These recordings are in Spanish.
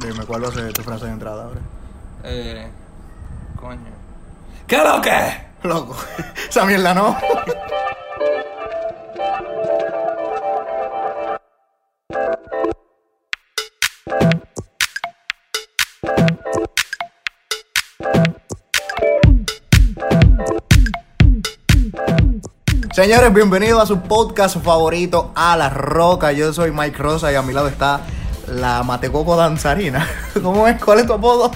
Dime, ¿cuál va a ser tu frase de entrada ahora? Eh. Coño. ¿Qué lo que? Loco, esa mierda no. Señores, bienvenidos a su podcast favorito, A la Roca. Yo soy Mike Rosa y a mi lado está la Matecoco danzarina. ¿Cómo es? ¿Cuál es tu apodo?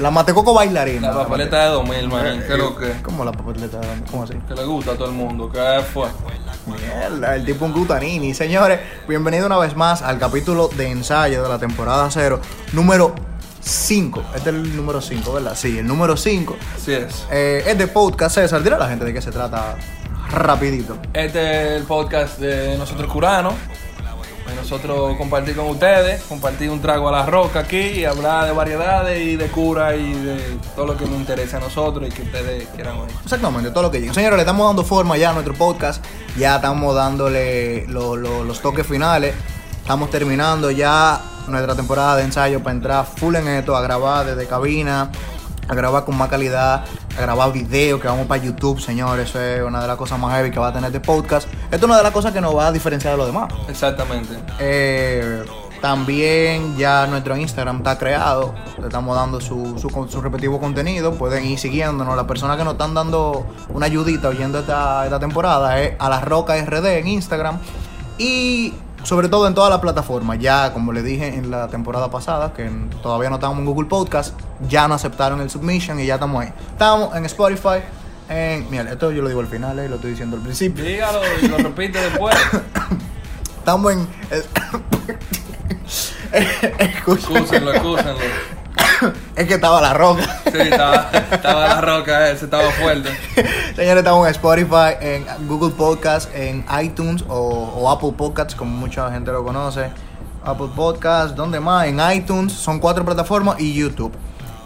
La Matecoco bailarina. La papeleta de 2000, man. ¿Qué lo que? ¿Cómo la papeleta de 2000? ¿Cómo así? Que le gusta a todo el mundo. ¿Qué fue? Mierda, el tipo un gutanini. Señores, bienvenido una vez más al capítulo de ensayo de la temporada 0, número 5. Este es el número 5, ¿verdad? Sí, el número 5. Así es. Eh, es de podcast César. Dile a la gente de qué se trata rapidito. Este es el podcast de nosotros curanos. Nosotros compartir con ustedes, compartir un trago a la roca aquí y hablar de variedades y de cura y de todo lo que nos interesa a nosotros y que ustedes quieran oír. Exactamente, todo lo que llega. Señores, le estamos dando forma ya a nuestro podcast. Ya estamos dándole lo- lo- los toques finales. Estamos terminando ya nuestra temporada de ensayo para entrar full en esto, a grabar desde cabina, a grabar con más calidad, a grabar video que vamos para YouTube, señores. Eso es una de las cosas más heavy que va a tener este podcast. Esto es una de las cosas que nos va a diferenciar de los demás. Exactamente. Eh, también ya nuestro Instagram está creado. Le estamos dando su, su, su respectivo contenido. Pueden ir siguiéndonos. Las personas que nos están dando una ayudita oyendo esta, esta temporada es a la Roca RD en Instagram. Y sobre todo en todas las plataformas. Ya, como le dije en la temporada pasada, que todavía no estábamos en Google Podcast, ya nos aceptaron el submission y ya estamos ahí. Estamos en Spotify. En, mira, esto yo lo digo al final, eh, lo estoy diciendo al principio. Dígalo y lo repite después. Estamos en. Excúsenlo, excúsenlo. Es que estaba la roca. Sí, estaba, estaba la roca ese, estaba fuerte. Señores, estamos en Spotify, en Google Podcast, en iTunes o, o Apple Podcasts, como mucha gente lo conoce. Apple Podcasts, ¿dónde más? En iTunes, son cuatro plataformas y YouTube.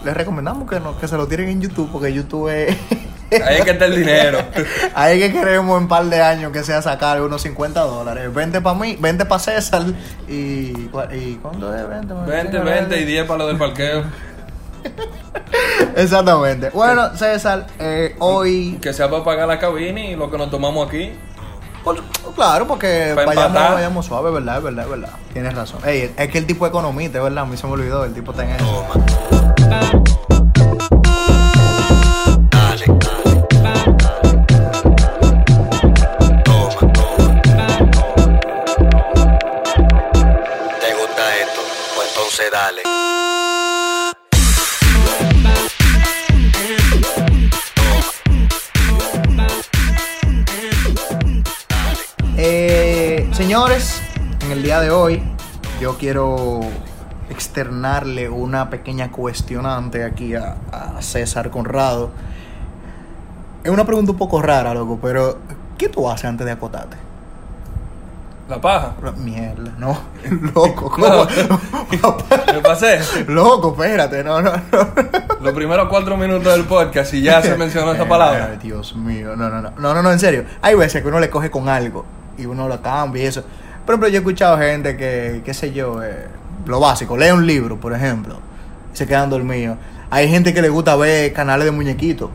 Les recomendamos que, no, que se lo tiren en YouTube, porque YouTube es. Ahí es que está el dinero. Ahí que queremos en un par de años que sea sacar unos 50 dólares. 20 para mí, 20 para César y. ¿Y cuánto es? 20, 20, 20 y 10 para lo del parqueo. Exactamente. Bueno, César, eh, hoy. Que sea para pagar la cabina y lo que nos tomamos aquí. Por- claro, porque vayamos, empatar. vayamos suave, ¿verdad? Es verdad, es verdad. Tienes razón. Ey, es que el tipo es economista, verdad. A mí se me olvidó. El tipo está en eso. Día de hoy, yo quiero externarle una pequeña cuestionante aquí a, a César Conrado. Es una pregunta un poco rara, loco, pero ¿qué tú haces antes de acotarte? La paja. Mierda, no. Loco, ¿cómo? No. Me pasé. Loco, espérate, no, no, no. Los primeros cuatro minutos del podcast y ya se mencionó esa palabra. Ay, Dios mío, no, no, no, no, no, no, en serio. Hay veces que uno le coge con algo y uno lo cambia y eso. Por ejemplo, yo he escuchado gente que, qué sé yo, eh, lo básico, lee un libro, por ejemplo, y se quedan dormidos. Hay gente que le gusta ver canales de muñequitos,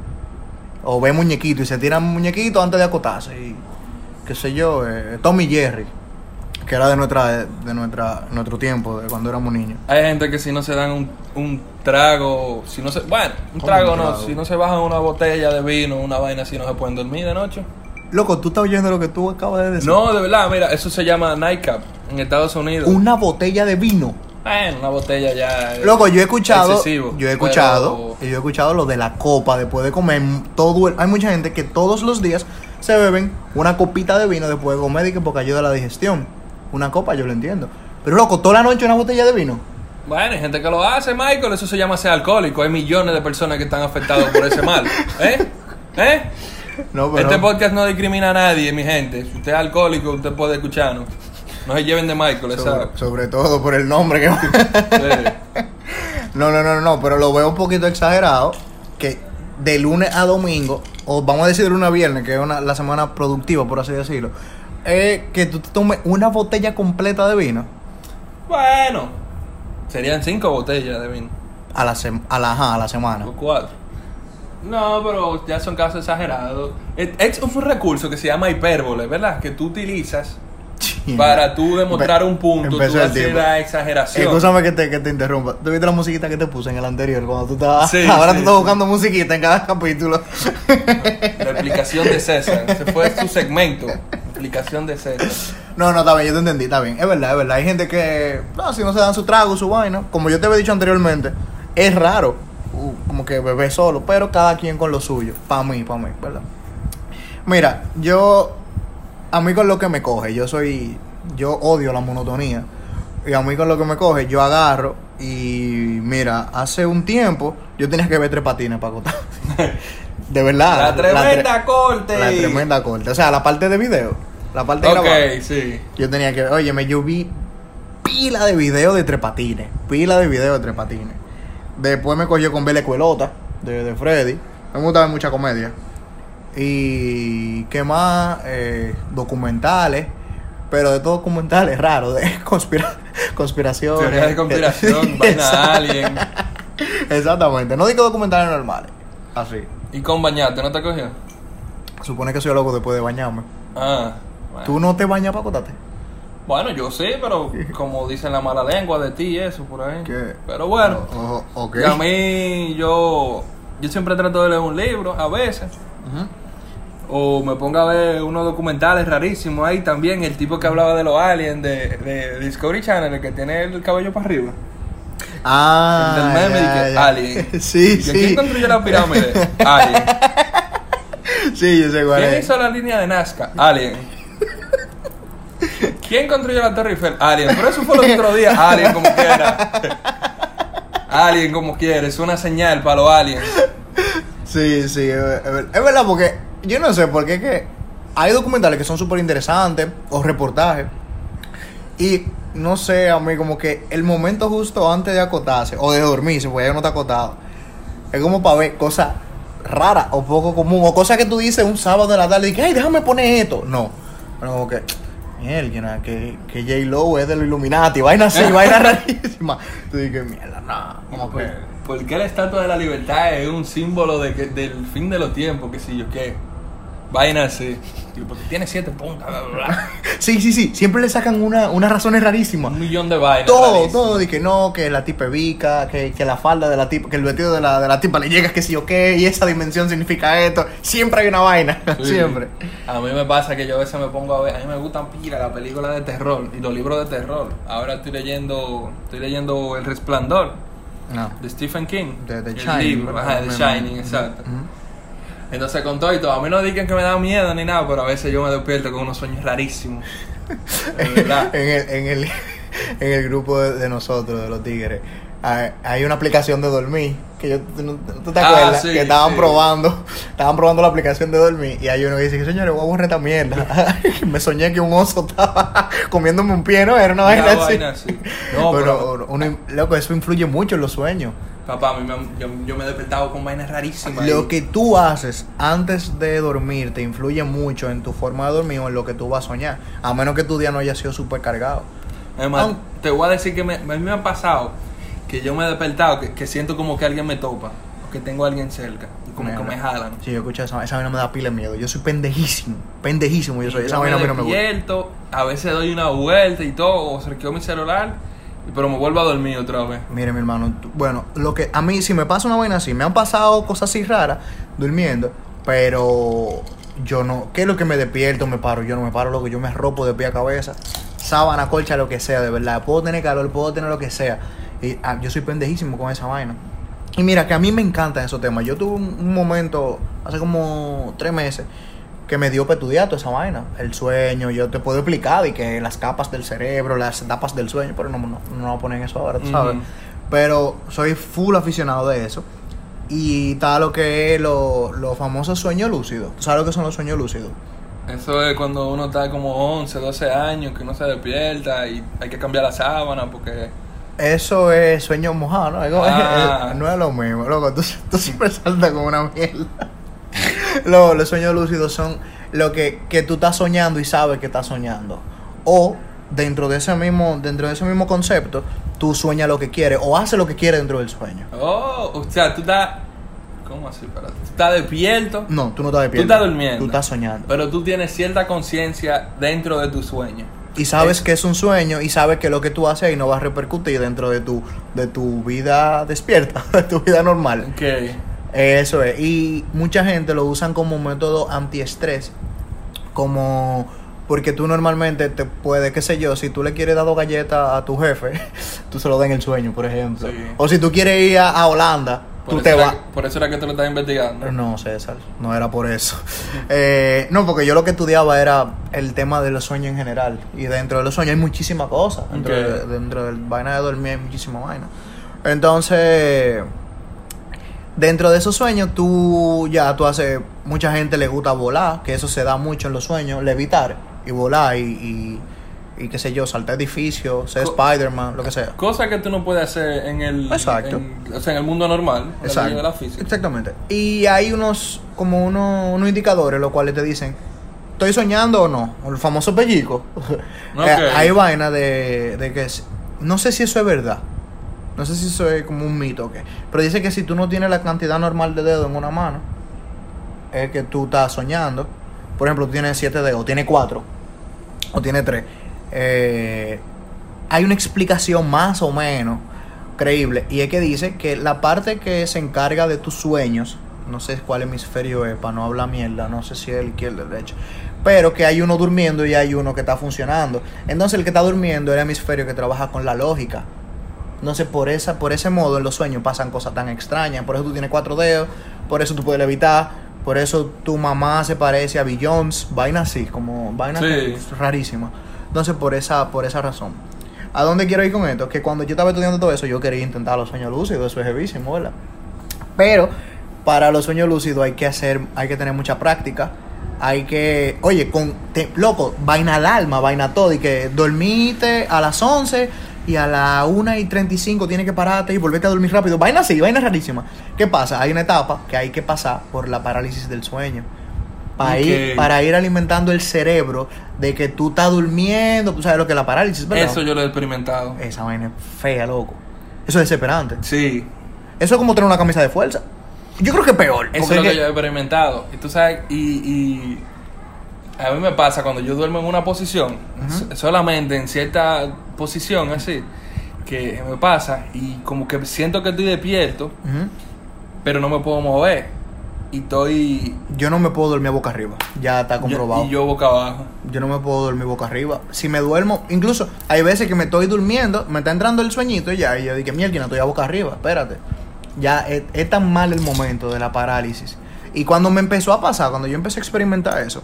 o ve muñequitos y se tiran muñequitos antes de acotarse. Y, qué sé yo, eh, Tommy Jerry, que era de nuestra, de nuestra, nuestro tiempo, de cuando éramos niños. Hay gente que si no se dan un, un trago, si no se, bueno, un ¿Cómo trago un no, si no se bajan una botella de vino, una vaina así, no se pueden dormir de noche. Loco, tú estás oyendo lo que tú acabas de decir. No, de verdad, mira, eso se llama nightcap en Estados Unidos. Una botella de vino. Bueno, una botella ya. Loco, yo he escuchado, excesivo, yo he pero- escuchado, y yo he escuchado lo de la copa después de comer todo el- hay mucha gente que todos los días se beben una copita de vino después de comer y que porque ayuda a la digestión. Una copa, yo lo entiendo. Pero loco, toda la noche una botella de vino. Bueno, hay gente que lo hace, Michael, eso se llama ser alcohólico. Hay millones de personas que están afectados por ese mal. ¿Eh? ¿Eh? No, pero Este podcast no discrimina a nadie, mi gente. Si usted es alcohólico, usted puede escucharnos. No se lleven de Michael, sobre, sobre todo por el nombre que Sí. No, no, no, no, pero lo veo un poquito exagerado que de lunes a domingo, o vamos a decir de lunes a viernes, que es una, la semana productiva, por así decirlo, que tú te tomes una botella completa de vino. Bueno, Serían cinco botellas de vino. A la, a la, ajá, a la semana. O cuatro. No, pero ya son casos exagerados. Es, un recurso que se llama hipérbole, ¿verdad? Que tú utilizas para tú demostrar un punto, tú empezó el hacer tipo. la exageración. Escúchame que te, que te interrumpa. ¿Tú viste la musiquita que te puse en el anterior? Cuando tú estabas. Sí, ahora sí, tú estás sí. buscando musiquita en cada capítulo. La explicación de César. Ese fue su segmento. Explicación de César. No, no, está bien, yo te entendí, está bien. Es verdad, es verdad. Hay gente que, no, si no se dan su trago, su vaina, como yo te había dicho anteriormente, es raro, como que beber solo, pero cada quien con lo suyo. Para mí, para mí, ¿verdad? Mira, yo, a mí con lo que me coge, yo soy, yo odio la monotonía. Y a mí con lo que me coge, yo agarro y mira, hace un tiempo yo tenía que ver tres patines para acotar. De verdad. La tremenda tre- corte. La tremenda corte. O sea, la parte de video. La parte Ok, grabada. sí. Yo tenía que, oye, me yo vi pila de videos de trepatines, pila de videos de trepatines. Después me cogió con Bella Escuelota, de, de Freddy. Me gusta ver mucha comedia. Y qué más, Eh, documentales, pero de todos documentales raros, de conspira conspiraciones. Teoría de conspiración, vaina alien. Exactamente, no digo documentales normales, así. Y con bañarte, ¿no te cogió? Supone que soy loco después de bañarme. Ah. bueno. ¿Tú no te bañas para acostarte? Bueno, yo sí, pero como dicen la mala lengua de ti y eso por ahí. ¿Qué? Pero bueno, Oh, oh, ok. y a mí yo yo siempre trato de leer un libro a veces Ujú. o me pongo a ver unos documentales rarísimos ahí también el tipo que hablaba de los aliens de, de Discovery Channel el que tiene el cabello para arriba. Ah, el del meme ya, de que ya. Alien. Sí, Y sí. ¿Quién construyó la pirámide? Alien. Sí, yo sé cuál ¿Quién es. hizo la línea de Nazca? Alien. ¿Quién construyó la Torre Eiffel? Alien. Pero eso fue los otros días. Alien como quiera. Alien como quiera. Es una señal para los aliens. Sí, sí, es ver- es ver- es verdad porque yo no sé por qué que hay documentales que son súper interesantes o reportajes y no sé, a mí como que el momento justo antes de acotarse o de dormirse, porque ya no está acotado, es como para ver cosas raras o poco común o cosas que tú dices un sábado de la tarde y que, ay, déjame poner esto. No, pero como que, mierda, que, que J-Lo es de los Illuminati, vaina así, vaina rarísima. Tú dices, mierda, no, como que... ¿Por qué la estatua de la libertad es un símbolo de que, del fin de los tiempos? Que si yo qué. Vaina. Digo, Porque tiene siete puntas. Bla, bla, bla. Sí, sí, sí, siempre le sacan una, unas razones rarísimas. Un millón de vainas. Todo, rarísimas. todo, de que no, que la tipa es vica, que, que la falda de la tipa, que el vestido de la, de la tipa le llega que sí o qué, y esa dimensión significa esto. Siempre hay una vaina, Sí. siempre. A mí me pasa que yo a veces me pongo a ver, a mí me gustan pila las películas de terror y los libros de terror. Ahora estoy leyendo, estoy leyendo El Resplandor No. de Stephen King. De The Shining. libro, ajá, The Shining, exacto. Entonces con todo y todo, a mí no digan que me da miedo ni nada, pero a veces yo me despierto con unos sueños rarísimos. En, el, en, el, en el grupo de, de nosotros, de los tigres, hay, hay una aplicación de dormir. Que yo, ¿tú, te Ah, acuerdas? sí, que estaban sí. probando, estaban probando la aplicación de dormir. Y hay uno que dice que señores, voy a borrar esta mierda. me soñé que un oso estaba comiéndome un pie, ¿no? Era una vaina así. No, pero, uno- loco, eso influye mucho en los sueños. Papá, a mí me, yo, yo me he despertado con vainas rarísimas. Lo que tú haces antes de dormir te influye mucho en tu forma de dormir o en lo que tú vas a soñar. A menos que tu día no haya sido súper cargado. Además, te voy a decir que me, a mí me ha pasado que yo me he despertado, que, que siento como que alguien me topa, o que tengo a alguien cerca, y como que me jalan. Sí, yo escucho esa, esa vaina me da pila de miedo. Yo soy pendejísimo. Pendejísimo yo soy. Y Esa yo vaina me no me gusta. a veces doy una vuelta y todo, o cerqueo mi celular, pero me vuelvo a dormir otra vez. Mire, mi hermano, bueno, lo que a mí si me pasa una vaina así, me han pasado cosas así raras durmiendo, pero yo no, ¿qué es lo que me despierto? Me paro, yo no me paro, loco, yo me ropo de pie a cabeza, sábana, colcha, lo que sea, de verdad, puedo tener calor, puedo tener lo que sea, y ah, yo soy pendejísimo con esa vaina. Y mira, que a mí me encantan esos temas. Yo tuve un, un momento, hace como tres meses, que me dio petudiato esa vaina. El sueño, yo te puedo explicar, y que las capas del cerebro, las etapas del sueño, pero no, no, no voy a poner eso ahora, tú sabes. Pero soy full aficionado de eso. Y está lo que es los lo famosos sueños lúcidos. ¿Tú sabes lo que son los sueños lúcidos? Eso es cuando uno está como 11, 12 años, que uno se despierta y hay que cambiar la sábana porque... Eso es sueño mojado, ¿no? Ah. no es lo mismo, loco. Tú, tú siempre saltas como una mierda. Lo- los sueños lúcidos son lo que, que tú estás soñando y sabes que estás soñando. O dentro de ese mismo, dentro de ese mismo concepto, tú sueñas lo que quieres o haces lo que quieres dentro del sueño. Oh, o sea, tú estás. ¿Cómo así? Espérate. Tú estás despierto, No, tú no estás tú despierto. estás durmiendo. Tú estás soñando. Pero tú tienes cierta conciencia dentro de tu sueño. Y sabes Es- que es un sueño y sabes que lo que tú haces ahí no va a repercutir dentro de tu, de tu vida despierta, de tu vida normal. Ok. Eso es. Y mucha gente lo usan como método antiestrés. Como porque tú normalmente te puedes, qué sé yo, si tú le quieres dar dos galletas a tu jefe, tú se lo das en el sueño, por ejemplo. Sí. O si tú quieres ir a, a Holanda, Por tú te vas. Por eso era que tú lo estás investigando. No, César, no era por eso. Eh, no, porque yo lo que estudiaba era el tema de los sueños en general. Y dentro de los sueños hay muchísimas cosas. Dentro, de, dentro del vaina de dormir hay muchísima vaina. Entonces, dentro de esos sueños, tú ya, tú haces. Mucha gente le gusta volar, que eso se da mucho en los sueños, levitar y volar y. y y qué sé yo, saltar edificios, ser Spider-Man, lo que sea. Cosa que tú no puedes hacer en el. Exacto. en- o sea, en el mundo normal. en ley de la física. Exactamente. Y hay unos, como unos, unos indicadores, los cuales te dicen, ¿estoy soñando o no? El famoso pellico. Ok. Eh, hay vaina de, de que, no sé si eso es verdad. No sé si eso es como un mito o qué. Pero dice que si tú no tienes la cantidad normal de dedos en una mano, es que tú estás soñando. Por ejemplo, tú tienes siete dedos, tienes cuatro, o tienes tres. Eh, hay una explicación más o menos creíble. Y es que dice que la parte que se encarga de tus sueños, no sé cuál hemisferio es, para no hablar mierda, no sé si es el izquierdo o el derecho, pero que hay uno durmiendo y hay uno que está funcionando. Entonces el que está durmiendo es el hemisferio que trabaja con la lógica. Entonces por esa, por ese modo en los sueños pasan cosas tan extrañas. Por eso tú tienes cuatro dedos, por eso tú puedes levitar, por eso tu mamá se parece a Jones, vaina así, como vaina Sí. que es rarísima. Entonces por esa, por esa razón. ¿A dónde quiero ir con esto? Que cuando yo estaba estudiando todo eso, yo quería intentar los sueños lúcidos, eso es heavísimo, ¿verdad? Pero para los sueños lúcidos hay que hacer, hay que tener mucha práctica. Hay que, oye, con, te- loco, vaina al alma, vaina todo. Y que dormite a las 11 y a las 1 y 35 tienes que pararte y volverte a dormir rápido. Vaina así, vaina rarísima. ¿Qué pasa? Hay una etapa que hay que pasar por la parálisis del sueño. Para, ir, para ir alimentando el cerebro de que tú estás durmiendo. Tú sabes lo que es la parálisis, ¿verdad? Eso yo lo he experimentado. Esa vaina es fea, loco. Eso es desesperante. Sí. Eso es como tener una camisa de fuerza. Yo creo que es peor. Eso es lo que yo he experimentado. Y tú sabes, y, y a mí me pasa cuando yo duermo en una posición, so- solamente en cierta posición así, que me pasa y como que siento que estoy despierto, pero no me puedo mover. Y estoy... Yo no me puedo dormir boca arriba. Ya está comprobado. yo- y yo boca abajo. Yo no me puedo dormir boca arriba. Si me duermo, incluso hay veces que me estoy durmiendo, me está entrando el sueñito y ya, y yo digo, mierda, no estoy a boca arriba, espérate. Ya es, es tan mal el momento de la parálisis. Y cuando me empezó a pasar, cuando yo empecé a experimentar eso,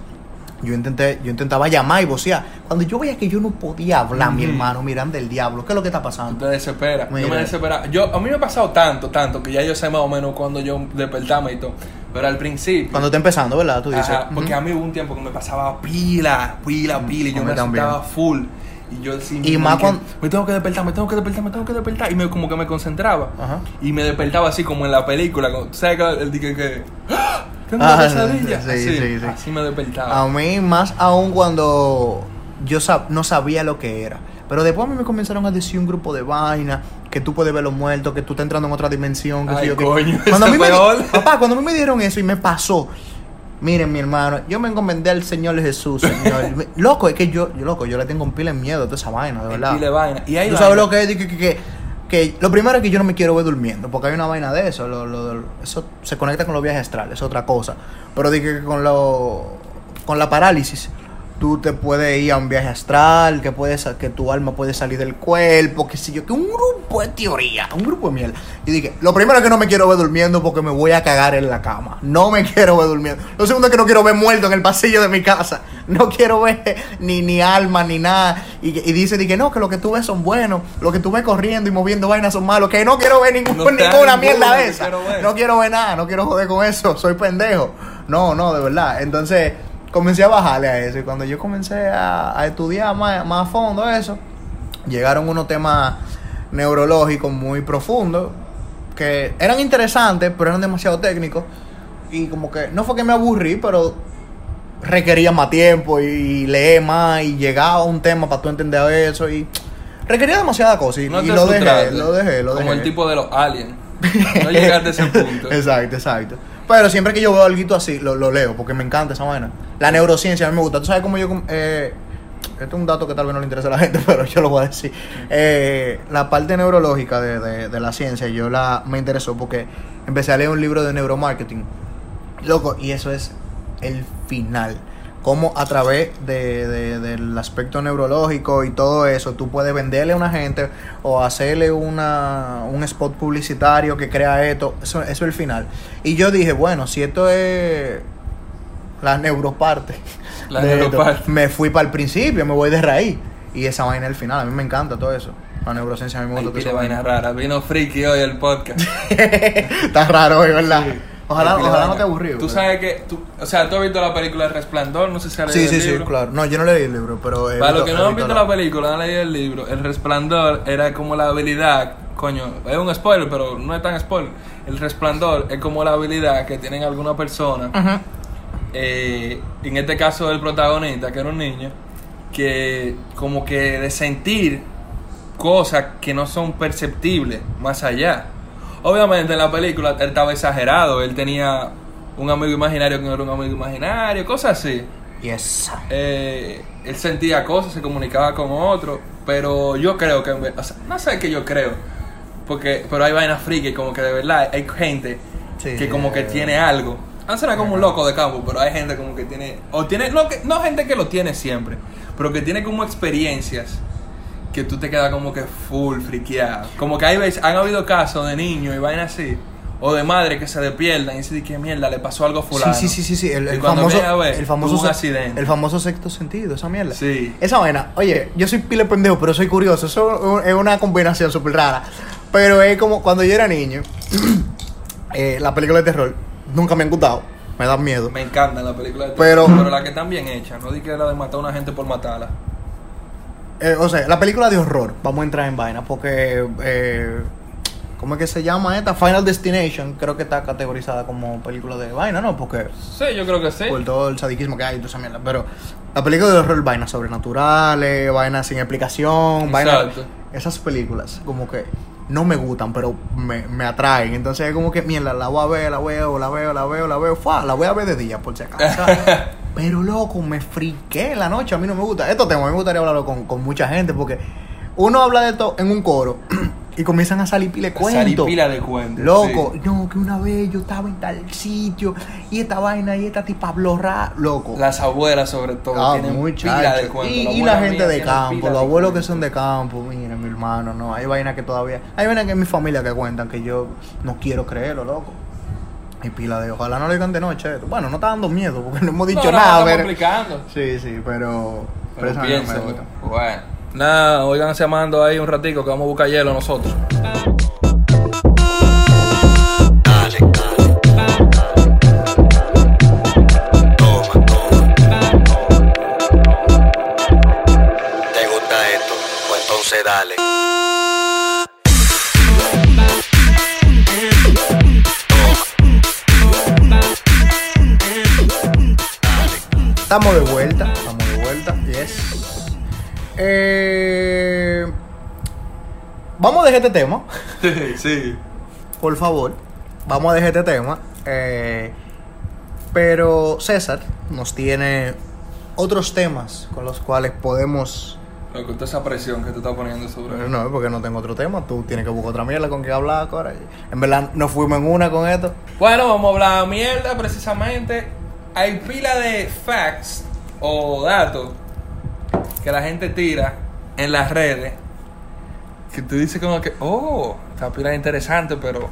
yo intenté, yo intentaba llamar y vocear. Cuando yo veía que yo no podía hablar, mi hermano, mirando el diablo, ¿qué es lo que está Tú pasando? te desesperas. Yo me desesperaba. Yo, a mí me ha pasado tanto, tanto, que ya yo sé más o menos cuando yo despertaba y todo. Pero al principio... Cuando está empezando, ¿verdad? Tú dices. Ajá, porque a mí hubo un tiempo que me pasaba pila, pila, pila, y yo me estaba full. Y yo sí, Y más que, cuando- Me tengo que despertar, me tengo que despertar, me tengo que despertar. Y me, como que me concentraba. Ajá. Y me despertaba así como en la película. como- ¿Sabes que el dije que... ¡Ah! Tengo una pesadilla. sí, así, sí, sí. así me despertaba. A mí, más aún cuando yo sab- no sabía lo que era. Pero después a mí me comenzaron a decir un grupo de vaina, que tú puedes ver los muertos, que tú estás entrando en otra dimensión. Que Ay, yo, que- coño, cuando a eso mí me di- peor. Papá, cuando a mí me dieron eso y me pasó, miren mi hermano, yo me encomendé al Señor Jesús, Señor. Loco, es que yo, yo, loco, yo le tengo un pila de miedo a toda esa vaina, de verdad. pila de vaina. Y hay ¿Tú sabes lo que es? Que, que, que, que lo primero es que yo no me quiero ver durmiendo, porque hay una vaina de eso. lo- lo- eso se conecta con los viajes astrales, es otra cosa. Pero dije que con, lo, con la parálisis, tú te puedes ir a un viaje astral, que, puedes, que tu alma puede salir del cuerpo, que sé yo, que un grupo de teoría, un grupo de mierda. Y dije, lo primero es que no me quiero ver durmiendo porque me voy a cagar en la cama. No me quiero ver durmiendo. Lo segundo es que no quiero ver muerto en el pasillo de mi casa. No quiero ver ni, ni alma ni nada. Y, y dice, dije, no, que lo que tú ves son buenos. Lo que tú ves corriendo y moviendo vainas son malos. Que no quiero ver ningún- No ninguna mierda de esa. quiero. No quiero ver nada, no quiero joder con eso. Soy pendejo. No, no, de verdad. Entonces comencé a bajarle a eso. Y cuando yo comencé a, a estudiar más, más a fondo eso, llegaron unos temas neurológicos muy profundos que eran interesantes, pero eran demasiado técnicos. Y como que no fue que me aburrí, pero requería más tiempo y leer más y llegar a un tema para tú entender eso. Y requería demasiada cosa y, No y lo dejé, lo dejé, lo dejé. Como el tipo de los aliens. No llegaste a ese punto. exacto, exacto. Pero siempre que yo veo algo así, lo, lo leo, porque me encanta esa vaina. La neurociencia a mí me gusta. ¿Tú sabes cómo yo... Eh, esto es un dato que tal vez no le interesa a la gente, pero yo lo voy a decir. Eh, la parte neurológica de, de- de la ciencia, yo la me interesó porque empecé a leer un libro de neuromarketing. Loco, y eso es el final. Cómo a través de, de- del aspecto neurológico y todo eso, tú puedes venderle a una gente o hacerle una, un spot publicitario que crea esto. Eso, eso es el final. Y yo dije, bueno, si esto es la neuroparte, La esto, me fui para el principio, me voy de raíz. Y esa vaina es el final. A mí me encanta todo eso. La neurociencia a mí me gusta todo eso. vaina rara. Vino friki hoy el podcast. Está raro hoy, ¿verdad? Ojalá, ojalá no te aburrido. Tú pero- sabes que. Tú, o sea, tú has visto la película El Resplandor. No sé si has Sí, leído sí, el sí, libro. claro. No, yo no leí el libro, pero. he Para los que no han visto la- la película, no han leído el libro, El Resplandor era como la habilidad, coño, es un spoiler, pero no es tan spoiler. El Resplandor es como la habilidad que tienen algunas personas, Ajá. eh, en este caso el protagonista, que era un niño, que como que de sentir cosas que no son perceptibles más allá. Obviamente en la película él estaba exagerado, él tenía un amigo imaginario que no era un amigo imaginario, cosas así Yes. eh, él sentía cosas, se comunicaba con otro, pero yo creo que, o sea, no sé qué yo creo, porque, pero hay vainas friki, como que de verdad hay gente Sí. que como que tiene algo. No será como un loco de campo, pero hay gente como que tiene, o tiene, no, que, no gente que lo tiene siempre, pero que tiene como experiencias que tú te quedas como que full friqueado. Como que hay veces, han habido casos de niños y vainas así, o de madre que se despiertan y dicen que mierda, le pasó algo a fulano. Sí, sí, sí, sí, sí. El, famoso, viene a ver, el famoso, tuvo un se- accidente. el famoso sexto sentido, esa mierda. Sí. Esa vaina, oye, yo soy pile pendejo, pero soy curioso. Eso es una combinación súper rara. Pero es como cuando yo era niño, eh, la película de terror nunca me han gustado. Me dan miedo. Me encanta la película de Pero- terror, pero la que están bien hecha, no di que la de matar a una gente por matarla. Eh, o sea, la película de horror, vamos a entrar en vaina, porque. Eh, ¿Cómo es que se llama esta? Final Destination, creo que está categorizada como película de vaina, ¿no? Porque Sí, yo creo que sí. por todo el sadiquismo que hay y toda esa mierda. Pero la película de horror, vainas sobrenaturales, vainas sin explicación, vainas. Exacto. Esas películas, como que no me gustan, pero me, me atraen. Entonces es como que, mierda, la voy a ver, la veo, la veo, la veo, la veo. Fua, la voy a ver de día, por si acaso. pero loco, me friqué en la noche. A mí no me gusta. Estos temas, a mí me gustaría hablarlo con, con mucha gente porque uno habla de esto en un coro y comienzan a salir pile cuentos. pila de cuentos. Loco, sí. no, que una vez yo estaba en tal sitio y esta vaina y esta tipa habló ra, loco. Las abuelas, sobre todo, Ah, tienen muchacho. pila de cuentos. Y, La y la gente de campo, los abuelos que son de campo, mira, mi hermano, no, hay vainas que todavía, hay vainas que en mi familia que cuentan que yo no quiero creerlo, loco. Hay pila de, ojalá no lo digan de noche. esto. Bueno, no está dando miedo porque no hemos dicho No, no, nada, pero... explicando. Sí, sí, pero... Pero piénsenlo. gusta. Bueno. Nada, oigan llamando ahí un ratico que vamos a buscar hielo nosotros. Dale, Estamos de vuelta, estamos de vuelta, yes. Eh, vamos a dejar este tema, sí. por favor. Vamos a dejar este tema. eh, pero César nos tiene otros temas con los cuales podemos... Lo que esa presión que te está poniendo sobre No, porque no tengo otro tema. Tú tienes que buscar otra mierda con que hablar ahora. En verdad, nos fuimos en una con esto. Bueno, vamos a hablar mierda precisamente. Hay pila de facts o datos que la gente tira en las redes que tú dices como que, oh, esta pila es interesante, pero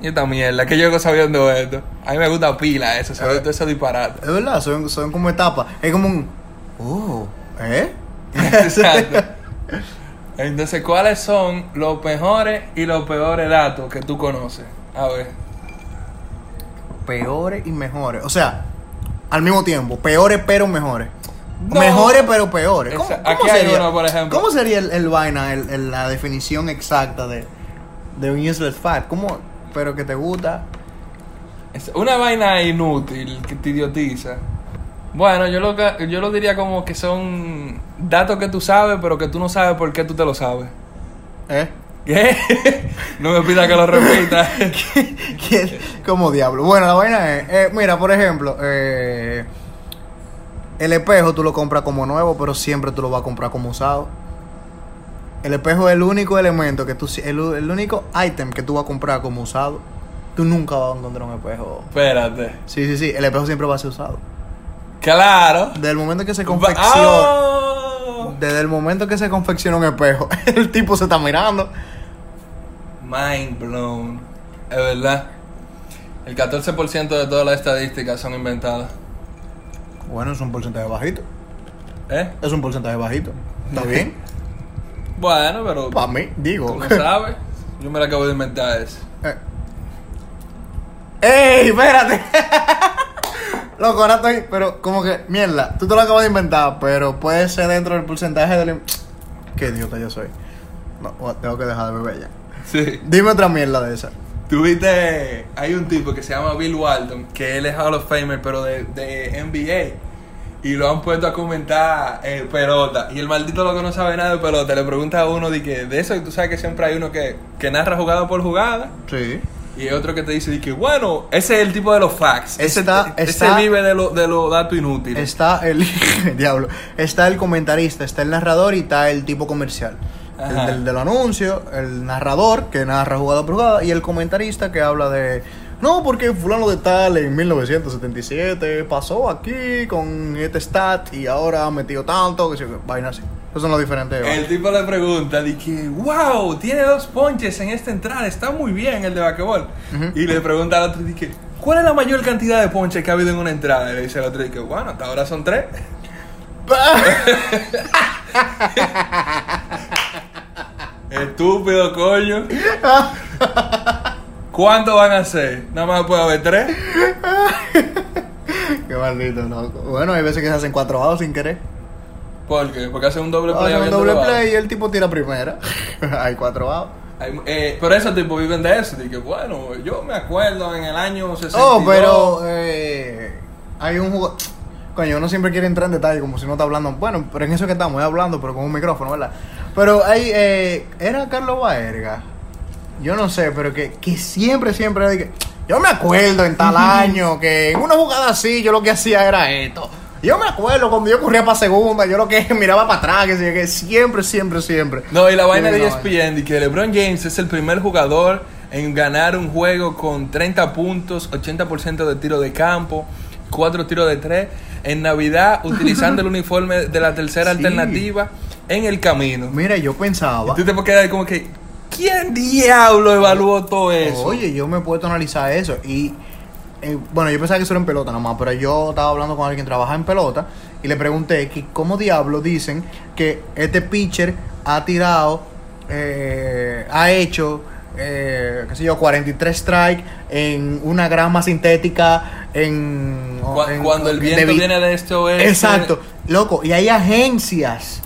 y esta mierda, que yo sabiendo esto. A mí me gusta pila eso, saber todo ese disparate. Es verdad, son, son como etapas. Es como un... Oh, ¿eh? Exacto. Entonces, ¿cuáles son los mejores y los peores datos que tú conoces? A ver. peores y mejores. O sea, al mismo tiempo, peores pero mejores. No. Mejores pero peores. ¿Cómo, aquí hay sería, uno, por ejemplo. ¿Cómo sería el, el vaina, el- el- la definición exacta de, de un useless fact? ¿Cómo, pero que te gusta? Es una vaina inútil que te idiotiza. Bueno, yo lo, yo lo diría como que son datos que tú sabes, pero que tú no sabes por qué tú te lo sabes. ¿Eh? ¿Qué? no me pida que lo repita. ¿Quién? Como diablo. Bueno, la vaina es, eh, mira, por ejemplo, eh, el espejo tú lo compras como nuevo, pero siempre tú lo vas a comprar como usado. El espejo es el único elemento que tú, el, único ítem que tú vas a comprar como usado. Tú nunca vas a encontrar un espejo. Espérate. Sí, sí, sí, el espejo siempre va a ser usado. Claro. Desde el momento que se confecciona, Ah. Desde el momento que se confecciona un espejo, el tipo se está mirando. Mind blown. Es verdad. El 14% de todas las estadísticas son inventadas. Bueno, es un porcentaje bajito. ¿Eh? Es un porcentaje bajito. ¿Está bien? Bueno, pero Para mí, digo. tú sabes. Yo me la acabo de inventar eso. Eh. ¡Ey, espérate! Loco, ahora estoy. Pero, como que, mierda, tú te lo acabas de inventar, pero puede ser dentro del porcentaje del. Qué idiota yo soy. No, tengo que dejar de beber ya. Sí. Dime otra mierda de esa. Tuviste, hay un tipo que se llama Bill Walton, que él es Hall of Famer, pero de, de NBA. Y lo han puesto a comentar eh, pelota. Y el maldito loco no sabe nada de pelota. Le pregunta a uno de, que, de eso, y tú sabes que siempre hay uno que, que narra jugada por jugada. Sí. Y hay otro que te dice que, bueno, ese es el tipo de los facts. Ese Ese, está- ese vive de los de los datos inútiles. Está el. diablo. Está el comentarista, está el narrador y está el tipo comercial. El del anuncio, el narrador que narra jugada por jugada y el comentarista que habla de. No, porque fulano de tal en 1977 pasó aquí con este stat y ahora ha metido tanto, que se vaina así. Esos son los diferentes. El tipo le pregunta, de que, wow, tiene dos ponches en esta entrada, está muy bien el de basquetbol. Ujú. Y le pregunta al otro, de que, ¿cuál es la mayor cantidad de ponches que ha habido en una entrada? Y le dice al otro, de que, bueno, hasta ahora son tres. Estúpido, coño. ¿Cuántos van a ser? Nada más puede haber tres. Qué maldito, loco. Bueno, hay veces que se hacen cuatro outs sin querer. ¿Por qué? Porque hacen un doble play. Hacen un doble play y el tipo tira primera. hay cuatro outs. Eh, pero esos tipos viven de eso. De que, bueno, yo me acuerdo en el año 62. Oh, pero eh, hay un jugador. Coño, uno siempre quiere entrar en detalle como si no está hablando. Bueno, pero en eso que estamos, hablando, pero con un micrófono, ¿verdad? Pero hay. Eh, era Carlos Baerga. Yo no sé, pero que, que siempre, siempre. era de que, yo me acuerdo en tal año que en una jugada así yo lo que hacía era esto. Yo me acuerdo cuando yo corría para segunda, yo lo que miraba para atrás, que, que siempre, siempre, siempre. No, y la vaina de ESPN de que LeBron James es el primer jugador en ganar un juego con 30 puntos, 80% de tiro de campo, 4 tiros de 3 en Navidad utilizando el uniforme de la tercera Sí. alternativa en el camino. Mira, yo pensaba. Y tú te puedes quedar como que, ¿quién diablo evaluó todo eso? Oye, yo me he puesto a analizar eso y eh, bueno, yo pensaba que eso era en pelota nomás, pero yo estaba hablando con alguien que trabaja en pelota y le pregunté que cómo diablo dicen que este pitcher ha tirado, eh, ha hecho, eh, qué sé yo, 43 strikes en una grama sintética en... Cu- en- cuando el viento vi- viene de este oeste. Exacto, loco, y hay agencias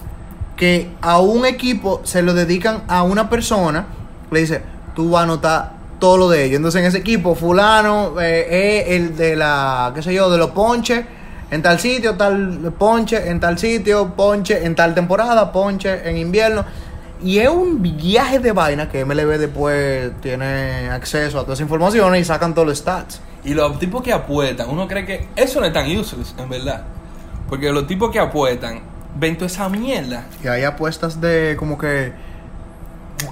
que a un equipo se lo dedican a una persona, le dice, tú vas a anotar todo lo de ellos. Entonces en ese equipo, fulano eh, es el de la, qué sé yo, de los ponches, en tal sitio, tal ponche, en tal sitio, ponche, en tal temporada, ponche, en invierno. Y es un viaje de vaina que MLB después tiene acceso a todas esas informaciones y sacan todos los stats. Y los tipos que apuestan, uno cree que eso no es tan useless, en verdad. Porque los tipos que apuestan, ven toda esa mierda. Y hay apuestas de como que.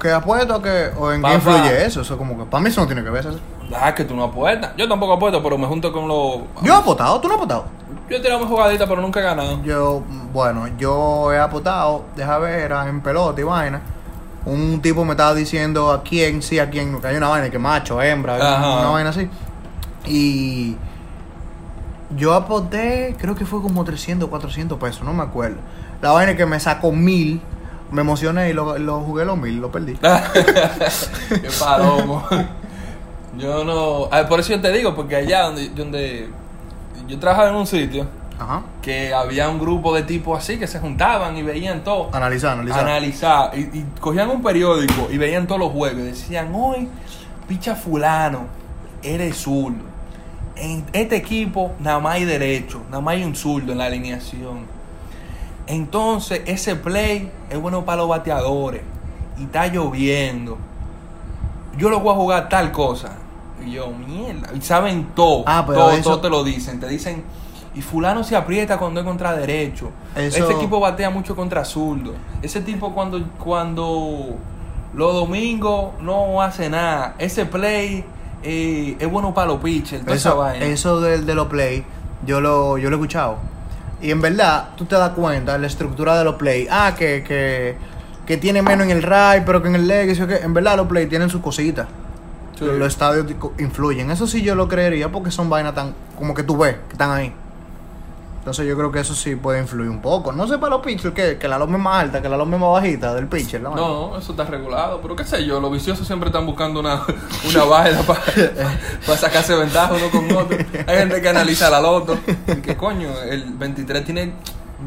¿Qué apuesto que, o en qué influye eso? Eso como que para mí eso no tiene que ver. Eso. Ah, que tú no apuestas. Yo tampoco apuesto, pero me junto con los. Yo he apostado, tú no has apostado. Yo he tirado mi jugadita, pero nunca he ganado. Yo, bueno, yo he apostado, deja ver, era en pelota y vaina. Un tipo me estaba diciendo a quién, sí, a quién, que hay una vaina que macho, hembra, Ajá. una vaina así. Y yo aposté, creo que fue como 300, 400 pesos, no me acuerdo. La vaina que me sacó mil, me emocioné y lo, lo jugué los mil, lo perdí. Qué palomo. Yo no. por eso yo te digo, porque allá donde, donde yo trabajaba en un sitio Ajá. que había un grupo de tipos así que se juntaban y veían todo. Analizar, analizar. Analizar. Y, y cogían un periódico y veían todos los juegos. Y decían, hoy, picha fulano, eres zurdo. En este equipo nada más hay derecho, nada más hay un zurdo en la alineación. Entonces, ese play es bueno para los bateadores. y está lloviendo. Yo lo voy a jugar tal cosa. Y yo, mierda. Y saben todo. Ah, pero todo, eso- todo te lo dicen. Te dicen, y fulano se aprieta cuando es contra derecho. Eso- Ese equipo batea mucho contra zurdo. Ese tipo cuando, cuando los domingos no hace nada. Ese play eh, es bueno para los pitchers. Esa vaina. eso del de los play, yo lo, yo lo he escuchado. Y en verdad, tú te das cuenta de la estructura de los play. Ah, que, que, que tiene menos en el RAI, pero que en el leg, eso que en verdad los play tienen sus cositas. Sí. Los estadios influyen. Eso sí yo lo creería porque son vainas tan como que tú ves, que están ahí. Entonces yo creo que eso sí puede influir un poco. No sé para los pitchers que, que la loma es más alta, que la loma es más bajita del pitcher. ¿no? No, eso está regulado, pero qué sé yo, los viciosos siempre están buscando una, una vaina para sacarse ventaja uno con otro. Hay gente que analiza la loto. Y que coño, el 23 tiene.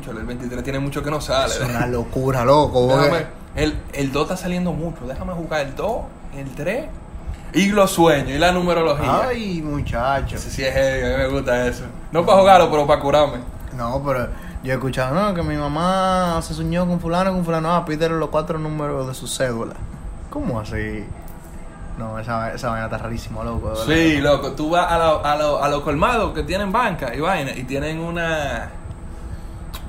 El 23 tiene mucho que no sale. Es una locura, loco. Déjame, el, el 2 está saliendo mucho. Déjame jugar el 2, el 3 y los sueños y la numerología. Ay, muchacho. Ese sí es heavy, a mí me gusta eso. No para jugarlo, pero para curarme. No, pero yo he escuchado, no, que mi mamá se soñó con fulano, con fulano, ah, pídele los cuatro números de su cédula. ¿Cómo así? No, esa, esa vaina está rarísima, loco. verdad. Sí, loco, tú vas a, lo- a, lo- a los colmados que tienen banca y vaina y tienen una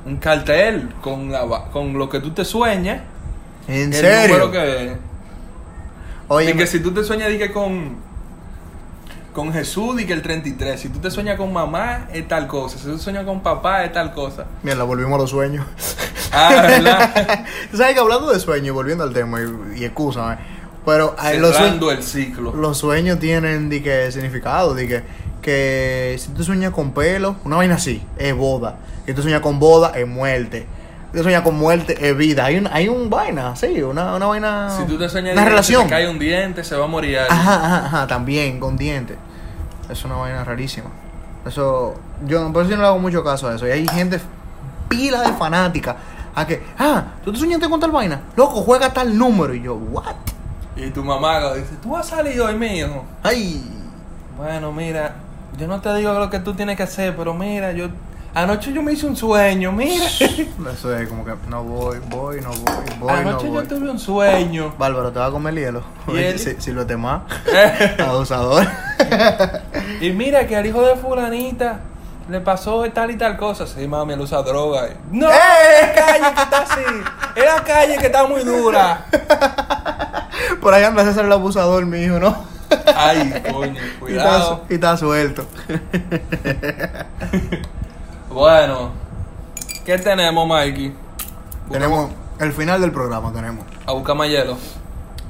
un cartel con la, con lo que tú te sueñas. ¿En el serio? número que Oye, y que si tú te sueñas di que con con Jesús di que el 33, si tú te sueñas con mamá es tal cosa, si tú te sueñas con papá es tal cosa. mira, volvimos a los sueños. Ah, ¿verdad? Tú sabes que hablando de sueños, y volviendo al tema, y, y excúsame, pero ay, los, sueños, el ciclo. los sueños tienen que, significado, que si tú sueñas con pelo, una vaina así, es boda. Si tú sueñas con boda, es muerte. Si tú sueñas con muerte, es vida. Hay un, hay un vaina, sí, una, una vaina. Si tú te sueñas una relación. se te cae un diente, se va a morir alguien. Ajá, ajá, ajá, también, con dientes. Es una vaina rarísima. Eso, yo por eso yo no le hago mucho caso a eso. Y hay gente pila de fanática a que, ah, tú te soñaste con tal vaina, loco, juega tal número. Y yo, what? Y tu mamá dice, tú vas a salir hoy, mi hijo. Ay, Bueno, mira, yo no te digo lo que tú tienes que hacer, pero mira, yo anoche yo me hice un sueño, mira. eso es como que no voy, voy, no voy, voy, anoche no yo voy. tuve un sueño. Bárbaro, te va a comer el hielo. Si, si lo temas, abusador. y mira que al hijo de fulanita le pasó tal y tal cosa. Sí, mami, él usa droga. No, ¡Eh! es la calle que está así. Es la calle que está muy dura. Por ahí anda a ser el abusador, mi hijo, ¿no? Ay, coño, Y está, cuidado. y está suelto. Bueno, ¿qué tenemos, Mikey? Tenemos el final del programa, tenemos. A buscar más hielo.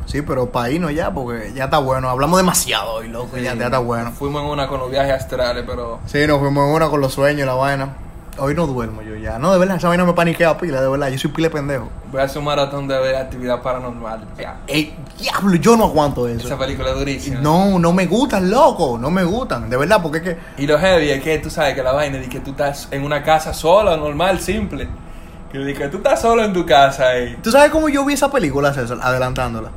Sí, pero para irnos ya, porque ya está bueno. Hablamos demasiado hoy, loco. Ya, ya está bueno. Fuimos en una con los viajes astrales, pero. Sí, nos fuimos en una con los sueños y la vaina. Hoy no duermo yo ya. No, de verdad, esa vaina me paniquea pila, de verdad. Yo soy pila de pendejo. Voy a hacer un maratón de ver actividad paranormal. Ya. Ey, diablo, yo no aguanto eso. Esa película es durísima. No, no me gustan, loco. No me gustan. De verdad, porque es que. Y lo heavy es que tú sabes que la vaina es que tú estás en una casa sola, normal, simple. Que, que tú estás solo en tu casa y. ¿Tú sabes cómo yo vi esa película, César? Adelantándola.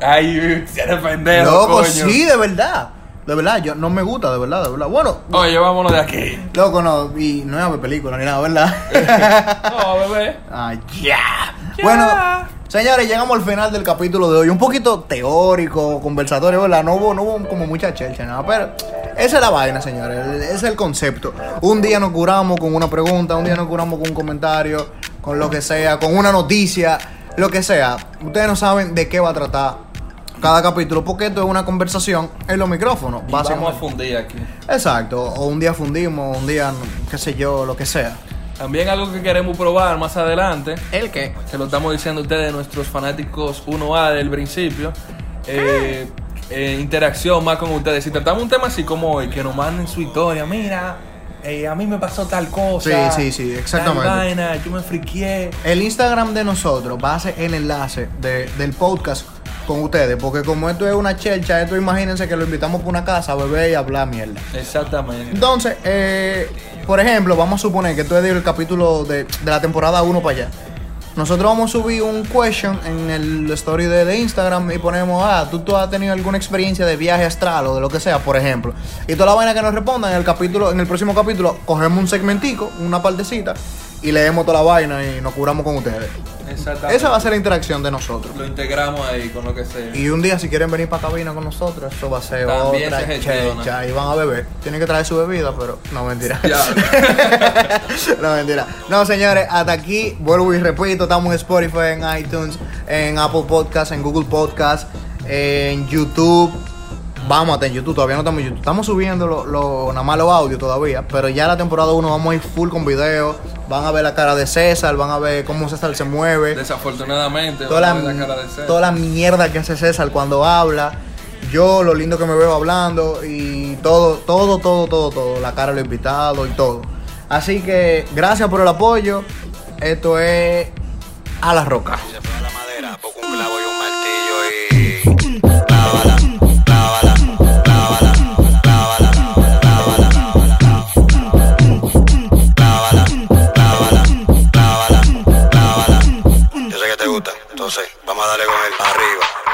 Ay, eres pendejo. loco, coño. sí, de verdad. De verdad, yo no me gusta, de verdad, de verdad. Bueno, Oye, vámonos de aquí. loco, no. Y no es a ver película ni nada, ¿verdad? No, bebé. Ah, ya. Bueno, señores, llegamos al final del capítulo de hoy. Un poquito teórico, conversatorio, ¿verdad? No hubo, no hubo como mucha chelcha, nada. Pero esa es la vaina, señores. Ese es el concepto. Un día nos curamos con una pregunta, un día nos curamos con un comentario, con lo que sea, con una noticia, lo que sea. Ustedes no saben de qué va a tratar cada capítulo, porque esto es una conversación en los micrófonos, Y vamos a fundir aquí. Exacto. O un día fundimos, un día, qué sé yo, lo que sea. También algo que queremos probar más adelante, ¿El qué? que lo estamos diciendo a ustedes, nuestros fanáticos 1A del principio. eh, eh, interacción más con ustedes. Si tratamos un tema así como hoy, que nos manden su historia, mira, eh, a mí me pasó tal cosa. Sí, sí, sí, exactamente. tal vaina, yo me friqué. El Instagram de nosotros va a ser el enlace de- del podcast con ustedes, porque como esto es una chelcha, esto imagínense que lo invitamos por una casa a beber y hablar mierda. Exactamente. Entonces, eh, por ejemplo, vamos a suponer que esto es el capítulo de, de la temporada 1 para allá. Nosotros vamos a subir un question en el story de, de Instagram y ponemos, ah, ¿tú, tú has tenido alguna experiencia de viaje astral o de lo que sea, por ejemplo. Y toda la vaina que nos respondan en el capítulo, en el próximo capítulo, cogemos un segmentico, una partecita, y leemos toda la vaina y nos curamos con ustedes. Exactamente. Esa va a ser la interacción de nosotros. Lo integramos ahí con lo que sea. Y un día si quieren venir para cabina con nosotros, eso va a ser También otra se checha y van a beber. Tienen que traer su bebida, pero no mentira. No mentira. No, señores, hasta aquí vuelvo y repito, estamos en Spotify, en iTunes, en Apple Podcast, en Google Podcast, en YouTube. Vamos hasta en YouTube, todavía no estamos en YouTube. Estamos subiendo lo, lo- nada más los audios todavía, pero ya la temporada 1 vamos a ir full con videos. Van a ver la cara de César, van a ver cómo César se mueve Desafortunadamente, toda la, a ver la cara de César. toda la mierda que hace César cuando habla. Yo, lo lindo que me veo hablando y todo, todo, todo, todo, todo. La cara de los invitados y todo. Así que gracias por el apoyo. Esto es A la Roca. Vamos a darle con él arriba.